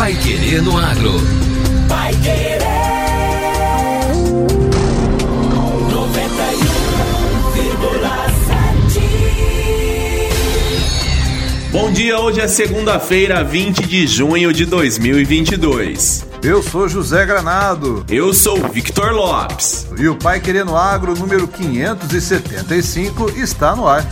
Pai Querer no Agro. Pai Querer. 91,7. Bom dia, hoje é segunda-feira, 20 de junho de 2022. Eu sou José Granado. Eu sou Victor Lopes. E o Pai Querendo Agro número 575 está no ar.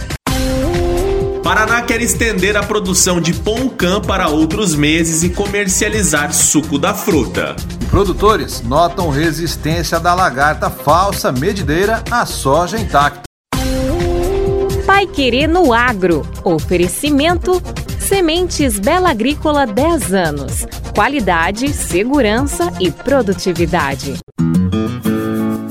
Paraná quer estender a produção de Poncã para outros meses e comercializar suco da fruta. Produtores notam resistência da lagarta falsa medideira à soja intacta. Pai Querer no Agro. Oferecimento Sementes Bela Agrícola 10 anos. Qualidade, segurança e produtividade.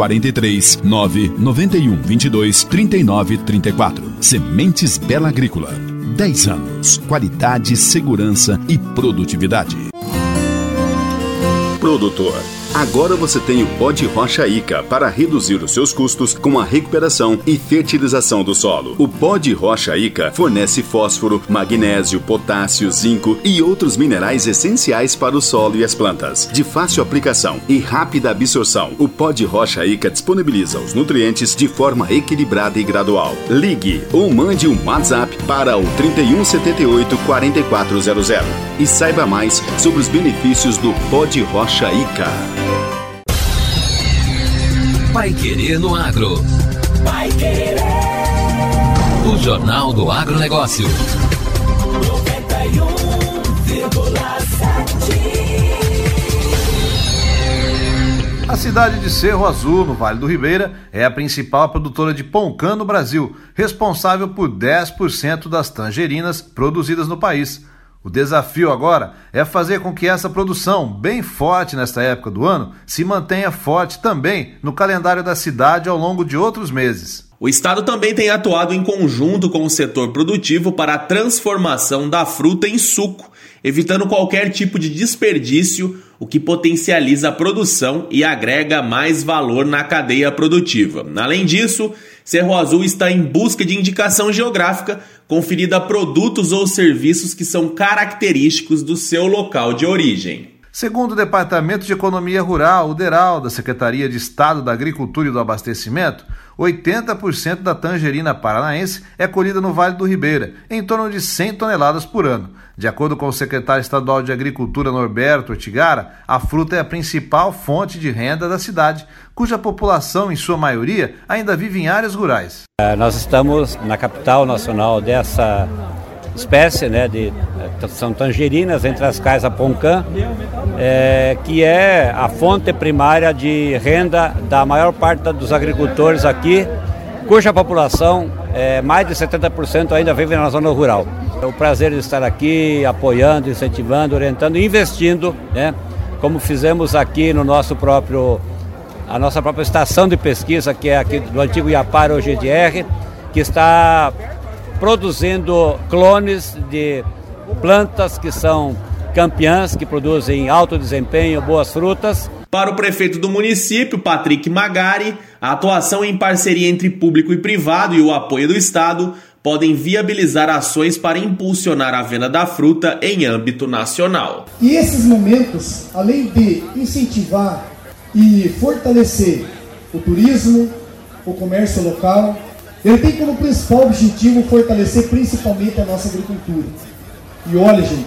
43 9 91 22 39 34. Sementes Bela Agrícola. 10 anos. Qualidade, segurança e produtividade. Produtor. Agora você tem o pó de rocha Ica para reduzir os seus custos com a recuperação e fertilização do solo. O pó de rocha Ica fornece fósforo, magnésio, potássio, zinco e outros minerais essenciais para o solo e as plantas. De fácil aplicação e rápida absorção, o pó de rocha Ica disponibiliza os nutrientes de forma equilibrada e gradual. Ligue ou mande um WhatsApp para o 3178 4400 e saiba mais sobre os benefícios do pó de rocha Ica. Pai Querer no Agro. Pai Querer. O Jornal do Agronegócio. 91,7. A cidade de Cerro Azul, no Vale do Ribeira, é a principal produtora de poncã no Brasil, responsável por 10% das tangerinas produzidas no país. O desafio agora é fazer com que essa produção, bem forte nesta época do ano, se mantenha forte também no calendário da cidade ao longo de outros meses. O Estado também tem atuado em conjunto com o setor produtivo para a transformação da fruta em suco, evitando qualquer tipo de desperdício, o que potencializa a produção e agrega mais valor na cadeia produtiva. Além disso, Cerro Azul está em busca de indicação geográfica conferida a produtos ou serviços que são característicos do seu local de origem. Segundo o Departamento de Economia Rural, o DERAL, da Secretaria de Estado da Agricultura e do Abastecimento, 80% da tangerina paranaense é colhida no Vale do Ribeira, em torno de 100 toneladas por ano. De acordo com o secretário estadual de Agricultura Norberto Ortigara, a fruta é a principal fonte de renda da cidade, cuja população, em sua maioria, ainda vive em áreas rurais. Nós estamos na capital nacional dessa espécie, né, de, são tangerinas, entre as quais a poncã, é, que é a fonte primária de renda da maior parte dos agricultores aqui, cuja população, é, mais de 70% ainda vive na zona rural. É o prazer de estar aqui apoiando, incentivando, orientando investindo, né, como fizemos aqui no nosso próprio, a nossa própria estação de pesquisa, que é aqui do antigo Iapar, hoje GDR, que está produzindo clones de plantas que são campeãs, que produzem alto desempenho, boas frutas. Para o prefeito do município, Patrick Magari, a atuação em parceria entre público e privado e o apoio do Estado podem viabilizar ações para impulsionar a venda da fruta em âmbito nacional. E esses momentos, além de incentivar e fortalecer o turismo, o comércio local, ele tem como principal objetivo fortalecer principalmente a nossa agricultura. E olha, gente,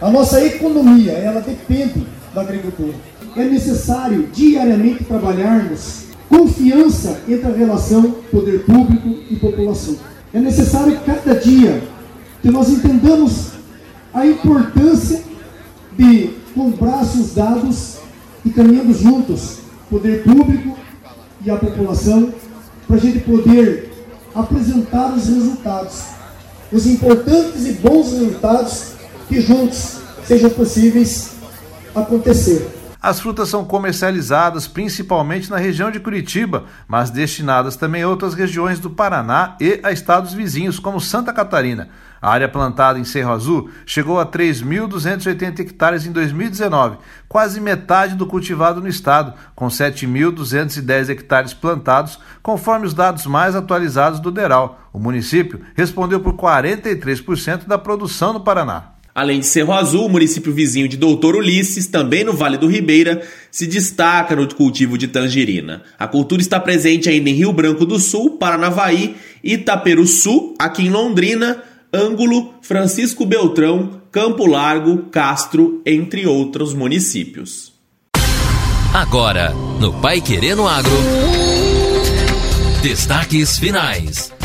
a nossa economia, ela depende da agricultura. É necessário diariamente trabalharmos confiança entre a relação poder público e população. É necessário cada dia que nós entendamos a importância de, com braços dados e caminhando juntos, poder público e a população, para a gente poder apresentar os resultados, os importantes e bons resultados que juntos sejam possíveis acontecer. As frutas são comercializadas principalmente na região de Curitiba, mas destinadas também a outras regiões do Paraná e a estados vizinhos, como Santa Catarina. A área plantada em Cerro Azul chegou a 3.280 hectares em 2019, quase metade do cultivado no estado, com 7.210 hectares plantados, conforme os dados mais atualizados do DERAL. O município respondeu por 43% da produção no Paraná. Além de Cerro Azul, o município vizinho de Doutor Ulisses, também no Vale do Ribeira, se destaca no cultivo de tangerina. A cultura está presente ainda em Rio Branco do Sul, Paranavaí, Itaperuçu, aqui em Londrina, Ângulo, Francisco Beltrão, Campo Largo, Castro, entre outros municípios. Agora, no Pai Querendo Agro. Destaques finais.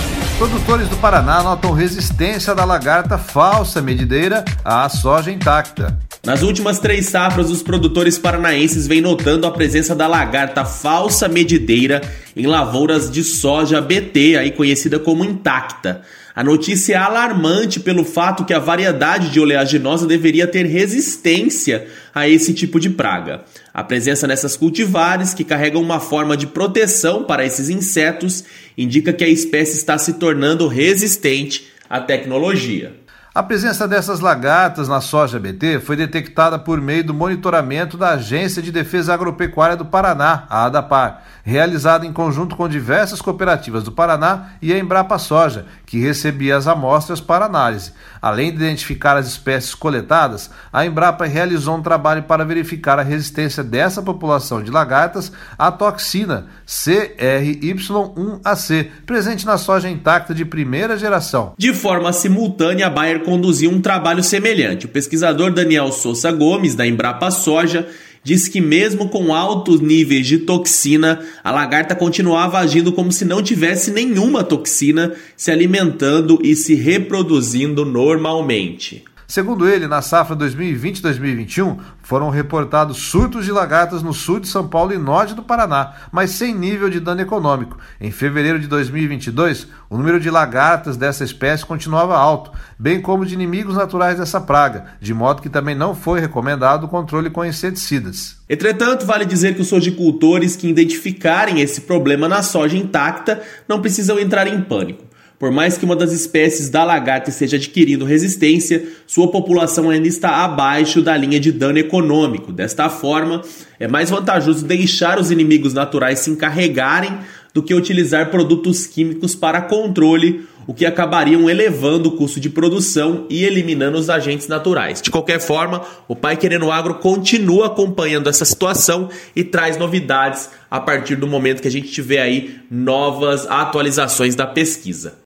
Produtores do Paraná notam resistência da lagarta falsa medideira à soja intacta. Nas últimas três safras, os produtores paranaenses vêm notando a presença da lagarta falsa medideira em lavouras de soja BT, aí conhecida como intacta. A notícia é alarmante pelo fato que a variedade de oleaginosa deveria ter resistência a esse tipo de praga. A presença nessas cultivares, que carregam uma forma de proteção para esses insetos, indica que a espécie está se tornando resistente à tecnologia. A presença dessas lagartas na soja BT foi detectada por meio do monitoramento da Agência de Defesa Agropecuária do Paraná, a ADAPAR, realizado em conjunto com diversas cooperativas do Paraná e a Embrapa Soja, que recebia as amostras para análise. Além de identificar as espécies coletadas, a Embrapa realizou um trabalho para verificar a resistência dessa população de lagartas à toxina CRY1AC, presente na soja intacta de primeira geração. De forma simultânea, a Bayer conduziu um trabalho semelhante. O pesquisador Daniel Souza Gomes, da Embrapa Soja, disse que mesmo com altos níveis de toxina, a lagarta continuava agindo como se não tivesse nenhuma toxina, se alimentando e se reproduzindo normalmente. Segundo ele, na safra 2020-2021, foram reportados surtos de lagartas no sul de São Paulo e norte do Paraná, mas sem nível de dano econômico. Em fevereiro de 2022, o número de lagartas dessa espécie continuava alto, bem como de inimigos naturais dessa praga, de modo que também não foi recomendado o controle com inseticidas. Entretanto, vale dizer que os sojicultores que identificarem esse problema na soja intacta não precisam entrar em pânico. Por mais que uma das espécies da lagarta esteja adquirindo resistência, sua população ainda está abaixo da linha de dano econômico. Desta forma, é mais vantajoso deixar os inimigos naturais se encarregarem do que utilizar produtos químicos para controle, o que acabariam elevando o custo de produção e eliminando os agentes naturais. De qualquer forma, o Pai Querendo Agro continua acompanhando essa situação e traz novidades a partir do momento que a gente tiver aí novas atualizações da pesquisa.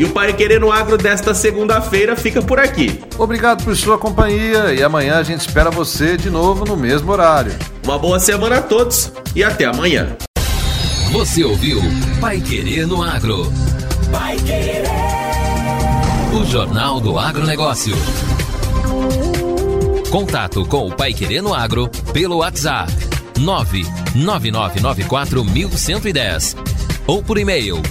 E o Pai Querendo Agro desta segunda-feira fica por aqui. Obrigado por sua companhia e amanhã a gente espera você de novo no mesmo horário. Uma boa semana a todos e até amanhã. Você ouviu Pai Querer no Agro. Pai Querer. O Jornal do Agronegócio. Contato com o Pai Querer no Agro pelo WhatsApp 999941110 ou por e-mail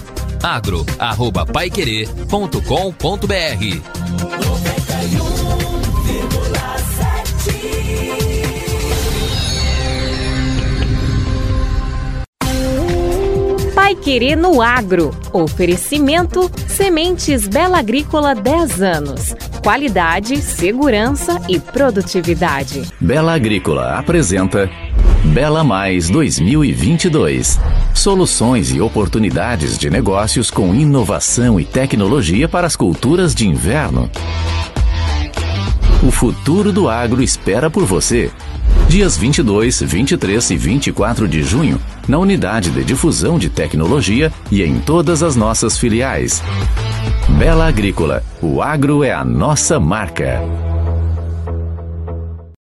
agro@paiquerer.com.br. Pai Querer no Agro. Oferecimento Sementes Bela Agrícola 10 anos. Qualidade, segurança e produtividade. Bela Agrícola apresenta Bela Mais 2022. Soluções e oportunidades de negócios com inovação e tecnologia para as culturas de inverno. O futuro do agro espera por você. Dias 22, 23 e 24 de junho, na Unidade de Difusão de Tecnologia e em todas as nossas filiais. Bela Agrícola, o agro é a nossa marca.